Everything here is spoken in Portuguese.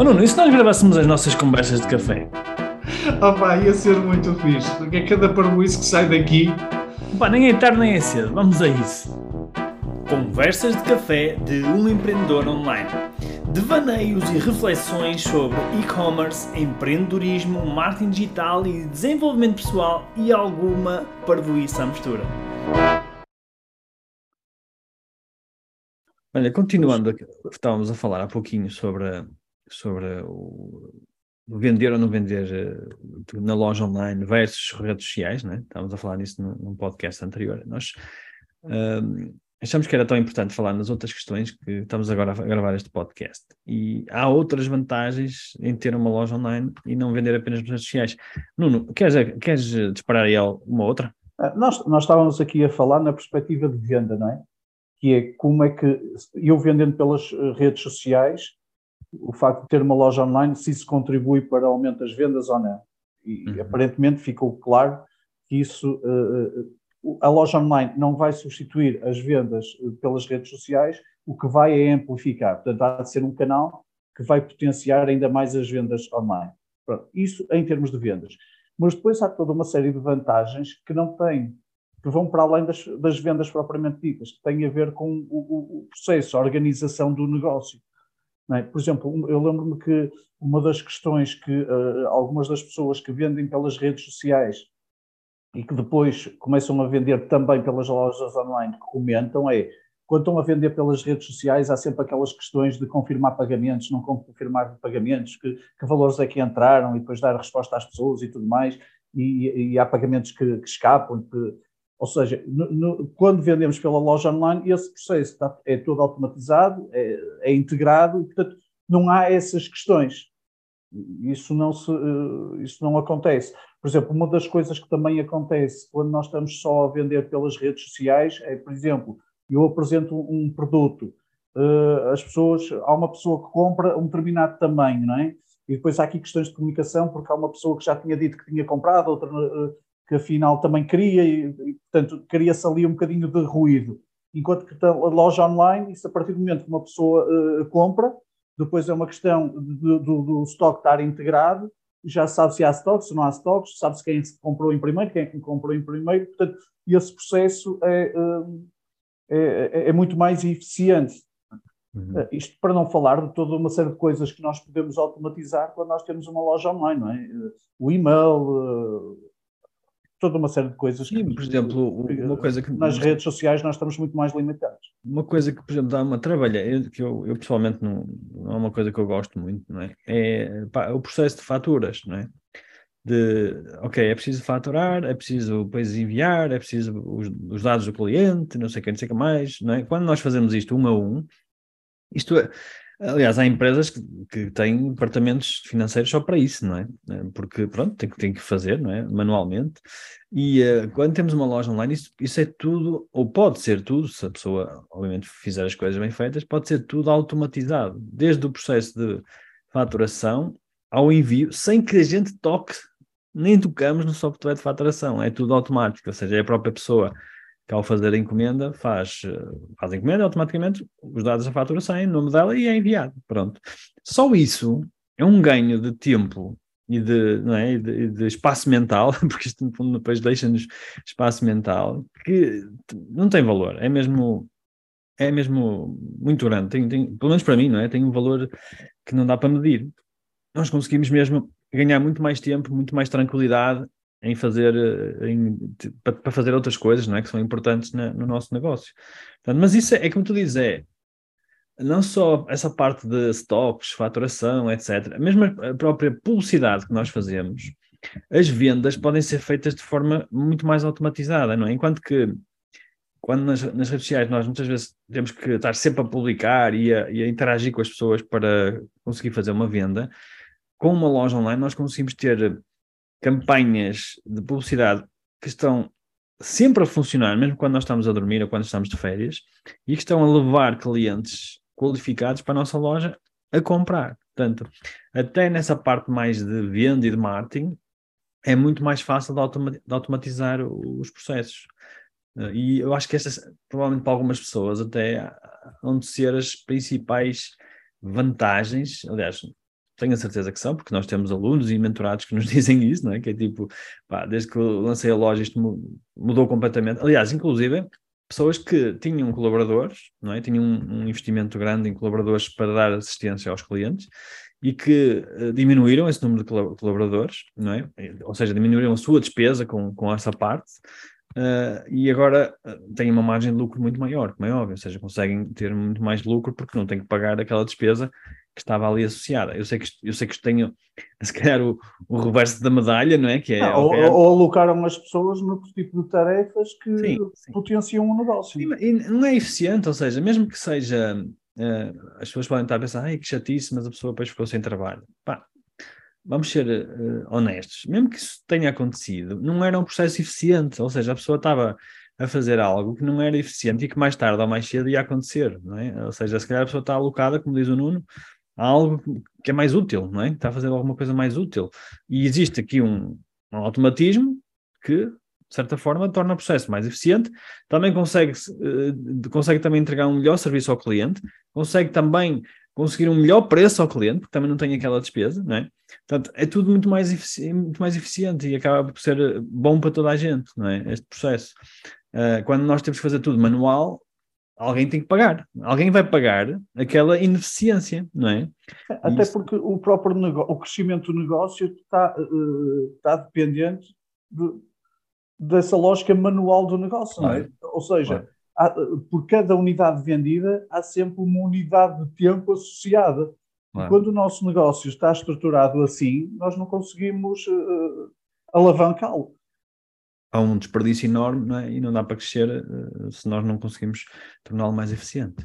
Oh Nuno, e se nós gravássemos as nossas conversas de café? Oh pá, ia ser muito fixe, porque é cada parboice que sai daqui. Pá, nem é tarde nem é cedo, vamos a isso. Conversas de café de um empreendedor online. Devaneios e reflexões sobre e-commerce, empreendedorismo, marketing digital e desenvolvimento pessoal e alguma parvoíça à mistura. Olha, continuando, estávamos a falar há pouquinho sobre, sobre o vender ou não vender uh, na loja online versus redes sociais, né? estávamos a falar nisso num, podcast anterior. Nós uh, achamos que era tão importante falar nas outras questões que estamos agora a gravar este podcast. E há outras vantagens em ter uma loja online e não vender apenas nas redes sociais. Nuno, queres, queres disparar aí uma outra? Ah, nós, nós estávamos aqui a falar na perspectiva de venda, não é? que é como é que eu vendendo pelas eh, redes sociais, o facto de ter uma loja online, se isso contribui para o aumento das vendas ou não. E uhum. aparentemente ficou claro que isso, uh, a loja online não vai substituir as vendas pelas redes sociais, o que vai é amplificar. Portanto, há de ser um canal que vai potenciar ainda mais as vendas online. Pronto, isso em termos de vendas. Mas depois há toda uma série de vantagens que não tem que vão para além das, das vendas propriamente ditas, que têm a ver com o, o processo, a organização do negócio. É? Por exemplo, eu lembro-me que uma das questões que uh, algumas das pessoas que vendem pelas redes sociais e que depois começam a vender também pelas lojas online que comentam é quando estão a vender pelas redes sociais há sempre aquelas questões de confirmar pagamentos, não confirmar pagamentos, que, que valores é que entraram e depois dar resposta às pessoas e tudo mais, e, e há pagamentos que, que escapam, que, ou seja, no, no, quando vendemos pela loja online, esse processo está, é todo automatizado, é, é, integrado, e, portanto, não há essas questões. Isso não, se, eh, isso não acontece. Por exemplo, uma das coisas que também acontece quando nós estamos só a vender pelas redes sociais é, por exemplo, eu apresento um produto, eh, as pessoas, há uma pessoa que compra um determinado tamanho, não é? E depois há aqui questões de comunicação, porque há uma pessoa que já tinha dito que tinha comprado, outra eh, que afinal também queria, e, e portanto, cria-se ali um bocadinho de ruído. Enquanto que a loja online, isso a partir do momento que uma pessoa uh, compra, depois é uma questão do, do, do estoque estar integrado, já sabe se há estoque, se não há estoques, sabe-se quem é comprou em primeiro, quem é que comprou em primeiro, portanto, esse processo é, eh, é, é muito mais eficiente. Uhum. Uh, isto para não falar de toda uma série de coisas que nós podemos automatizar quando nós temos uma loja online, não é? O e-mail, toda uma série de coisas. Sim, que, por exemplo, uma coisa que. Nas redes sociais nós estamos muito mais limitados. Uma coisa que, por exemplo, dá uma trabalha, que eu, eu pessoalmente não, não é uma coisa que eu gosto muito, não é? É pá, o processo de faturas, não é? De, ok, é preciso faturar, é preciso depois enviar, é preciso os, os dados do cliente, não sei o que, não sei o que mais, não é? Quando nós fazemos isto um a um, isto é, Aliás, há empresas que, que, têm departamentos financeiros só para isso, não é? Eh, porque, pronto, tem, tem que fazer, não é? Manualmente. E uh, quando temos uma loja online, isso, isso é tudo, ou pode ser tudo, se a pessoa, obviamente, fizer as coisas bem feitas, pode ser tudo automatizado. Desde o processo de faturação ao envio, sem que a gente toque, nem tocamos no software de faturação. É tudo automático, ou seja, é a própria pessoa que ao fazer a encomenda faz, eh, faz a encomenda, automaticamente os dados da fatura saem, o nome dela e é enviado. Pronto. Só isso é um ganho de tempo e de, não é, de, de espaço mental, porque isto no fundo depois deixa-nos espaço mental, que não tem valor, é mesmo é mesmo muito grande, tem, tem, pelo menos para mim, não é? Tem um valor que não dá para medir. Nós conseguimos mesmo ganhar muito mais tempo, muito mais tranquilidade em fazer eh, em, para, fazer outras coisas não é que são importantes na, no nosso negócio Portanto, mas isso é, é como tu dizes é não só essa parte de stocks, faturação, etc. Mesmo a própria publicidade que nós fazemos, as vendas podem ser feitas de forma muito mais automatizada, não é? Enquanto que quando nas, nas redes sociais nós muitas vezes temos que estar sempre a publicar e a, e a interagir com as pessoas para conseguir fazer uma venda, com uma loja online nós conseguimos ter campanhas de publicidade que estão sempre a funcionar, mesmo quando nós estamos a dormir ou quando estamos de férias, e que estão a levar clientes qualificados para a nossa loja a comprar. Portanto, até nessa parte mais de venda e de marketing, é muito mais fácil de, automatizar os processos. Eh, e eu acho que estas, provavelmente para algumas pessoas, até vão ser as principais vantagens. Aliás, tenho a certeza que são, porque nós temos alunos e mentorados que nos dizem isso, não é? Que é tipo, pá, desde que lancei a loja isto mudou completamente. Aliás, inclusive, pessoas que tinham colaboradores, não é? Tinham um, um investimento grande em colaboradores para dar assistência aos clientes e que uh, diminuíram esse número de colaboradores, não é? Ou seja, diminuíram a sua despesa com, com essa parte uh, e agora uh, têm uma margem de lucro muito maior, como é óbvio, ou seja, conseguem ter muito mais lucro porque não têm que pagar aquela despesa que estava ali associada. Eu sei que, eu sei que isto tenho, se calhar, o, o reverso da medalha, não é? Que é não, ou, ou, alocaram as pessoas no tipo de tarefas que sim, sim. potenciam o negócio. Sim, e não é eficiente, ou seja, mesmo que seja uh, as pessoas podem estar a pensar, ai que chatice, mas a pessoa depois ficou sem trabalho. Pá, vamos ser uh, honestos, mesmo que isso tenha acontecido, não era um processo eficiente, ou seja, a pessoa estava a fazer algo que não era eficiente e que mais tarde ou mais cedo ia acontecer, não é? Ou seja, se calhar a pessoa está alocada, como diz o Nuno, a algo que é mais útil, não é? Está a fazer alguma coisa mais útil. E existe aqui um, um automatismo que de certa forma, torna o processo mais eficiente, também consegue, uh, consegue também entregar um melhor serviço ao cliente, consegue também conseguir um melhor preço ao cliente, porque também não tem aquela despesa, não é? Portanto, é tudo muito mais, muito mais eficiente e acaba por ser bom para toda a gente, não é? Este processo. Uh, quando nós temos que fazer tudo manual, alguém tem que pagar. Alguém vai pagar aquela ineficiência, não é? Até Isso... porque o próprio o crescimento do negócio está, uh, está dependente de, dessa lógica manual do negócio, não é? Ou seja, há, por cada unidade vendida há sempre uma unidade de tempo associada. Quando o nosso negócio está estruturado assim, nós não conseguimos uh, alavancá-lo. Há um desperdício enorme não é? e não dá para crescer uh, se nós não conseguimos torná-lo mais eficiente.